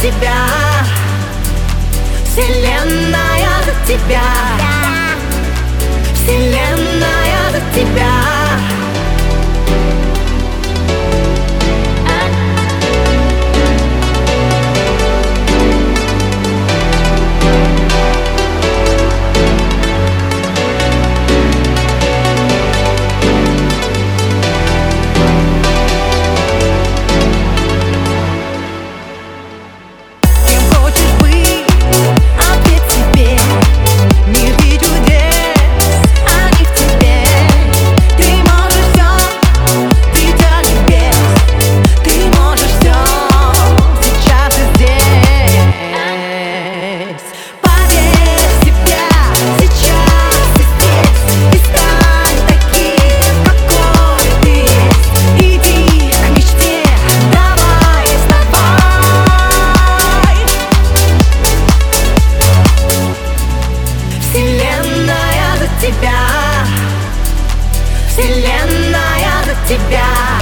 тебя. Вселенная за тебя. Вселенная за тебя. Вселенная за тебя.